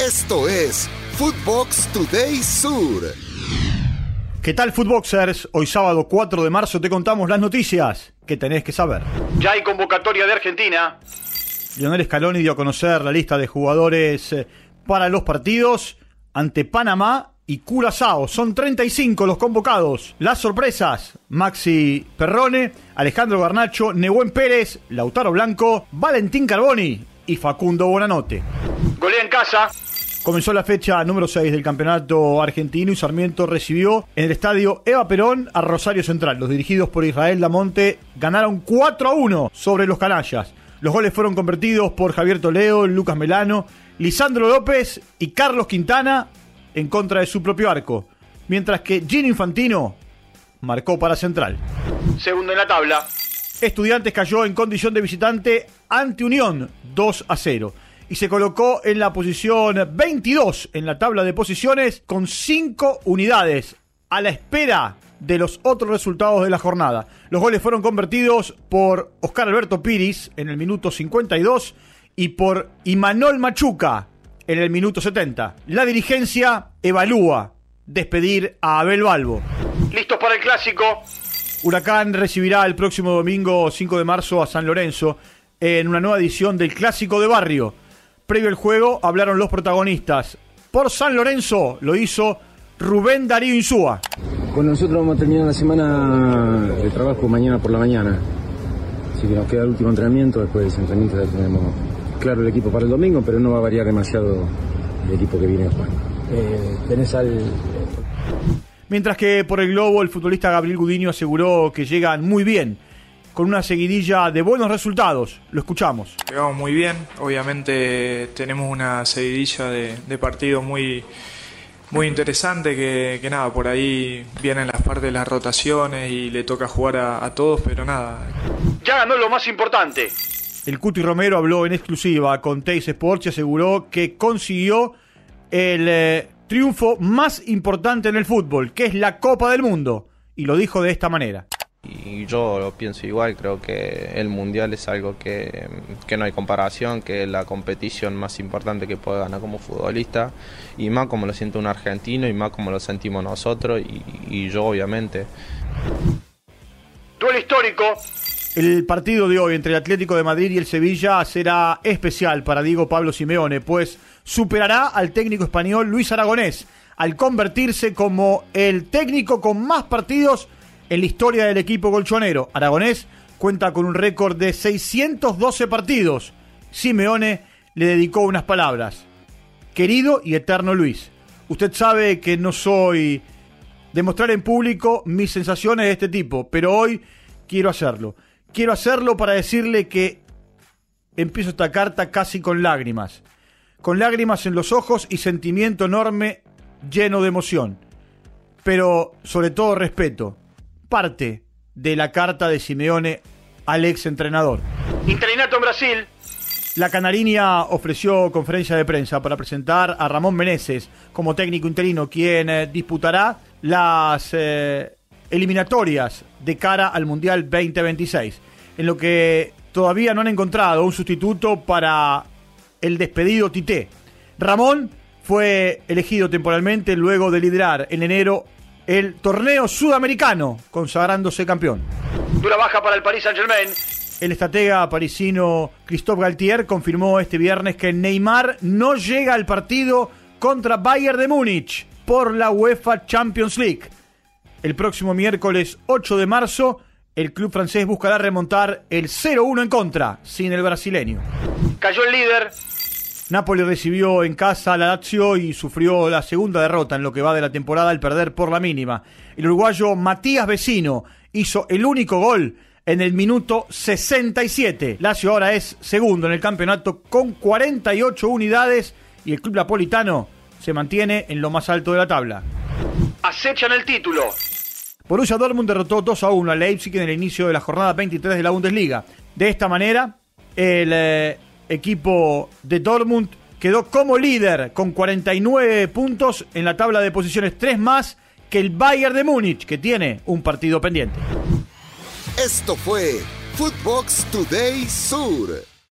Esto es Footbox Today Sur. ¿Qué tal, Footboxers? Hoy sábado 4 de marzo te contamos las noticias que tenés que saber. Ya hay convocatoria de Argentina. Lionel Scaloni dio a conocer la lista de jugadores eh, para los partidos ante Panamá y Curazao. Son 35 los convocados. Las sorpresas: Maxi Perrone, Alejandro Garnacho, Nehuen Pérez, Lautaro Blanco, Valentín Carboni y Facundo Bonanote. Golea en casa. Comenzó la fecha número 6 del campeonato argentino y Sarmiento recibió en el estadio Eva Perón a Rosario Central. Los dirigidos por Israel Damonte ganaron 4 a 1 sobre los canallas. Los goles fueron convertidos por Javier Toledo, Lucas Melano, Lisandro López y Carlos Quintana en contra de su propio arco. Mientras que Gino Infantino marcó para Central. Segundo en la tabla. Estudiantes cayó en condición de visitante ante Unión 2 a 0 y se colocó en la posición 22 en la tabla de posiciones con 5 unidades a la espera de los otros resultados de la jornada. Los goles fueron convertidos por Oscar Alberto Piris en el minuto 52 y por Imanol Machuca en el minuto 70. La dirigencia evalúa despedir a Abel Balbo. Listos para el clásico. Huracán recibirá el próximo domingo 5 de marzo a San Lorenzo en una nueva edición del Clásico de Barrio. Previo al juego hablaron los protagonistas. Por San Lorenzo lo hizo Rubén Darío Insúa. Bueno, nosotros vamos a terminar la semana de trabajo mañana por la mañana. Así que nos queda el último entrenamiento, después de ese entrenamiento ya tenemos claro el equipo para el domingo, pero no va a variar demasiado el equipo que viene a jugar. Eh, tenés al... Mientras que por el globo el futbolista Gabriel Gudiño aseguró que llegan muy bien con una seguidilla de buenos resultados. Lo escuchamos. Llegamos muy bien, obviamente tenemos una seguidilla de, de partidos muy, muy interesante que, que, nada, por ahí vienen las partes de las rotaciones y le toca jugar a, a todos, pero nada. Ya ganó lo más importante. El Cuti Romero habló en exclusiva con Teis Sports y aseguró que consiguió el eh, triunfo más importante en el fútbol, que es la Copa del Mundo. Y lo dijo de esta manera. Y yo lo pienso igual, creo que el Mundial es algo que, que, no hay comparación, que es la competición más importante que puede ganar como futbolista, y más como lo siente un argentino, y más como lo sentimos nosotros, y, y yo obviamente. Duelo histórico. El partido de hoy entre el Atlético de Madrid y el Sevilla será especial para Diego Pablo Simeone, pues superará al técnico español Luis Aragonés al convertirse como el técnico con más partidos en la historia del equipo golchonero. Aragonés cuenta con un récord de 612 partidos. Simeone le dedicó unas palabras. Querido y eterno Luis, usted sabe que no soy de mostrar en público mis sensaciones de este tipo, pero hoy quiero hacerlo. Quiero hacerlo para decirle que empiezo esta carta casi con lágrimas. Con lágrimas en los ojos y sentimiento enorme lleno de emoción. Pero sobre todo respeto parte de la carta de Simeone al ex entrenador. Interinato en Brasil. La Canariña ofreció conferencia de prensa para presentar a Ramón Meneses como técnico interino, quien eh, disputará las eh, eliminatorias de cara al Mundial 2026, en lo que todavía no han encontrado un sustituto para el despedido Tité. Ramón fue elegido temporalmente luego de liderar en enero el torneo sudamericano, consagrándose campeón. Dura baja para el Paris Saint-Germain. El estratega parisino Christophe Galtier confirmó este viernes que Neymar no llega al partido contra Bayern de Múnich por la UEFA Champions League. El próximo miércoles 8 de marzo, el club francés buscará remontar el 0-1 en contra, sin el brasileño. Cayó el líder. Napoli recibió en casa a la Lazio y sufrió la segunda derrota en lo que va de la temporada al perder por la mínima. El uruguayo Matías Vecino hizo el único gol en el minuto 67. Lazio ahora es segundo en el campeonato con 48 unidades y el club napolitano se mantiene en lo más alto de la tabla. Acechan el título. Borussia Dortmund derrotó 2 a 1 a Leipzig en el inicio de la jornada 23 de la Bundesliga. De esta manera, el eh, equipo de Dortmund quedó como líder con 49 puntos en la tabla de posiciones, 3 más que el Bayern de Múnich, que tiene un partido pendiente. Esto fue Footbox Today Sur.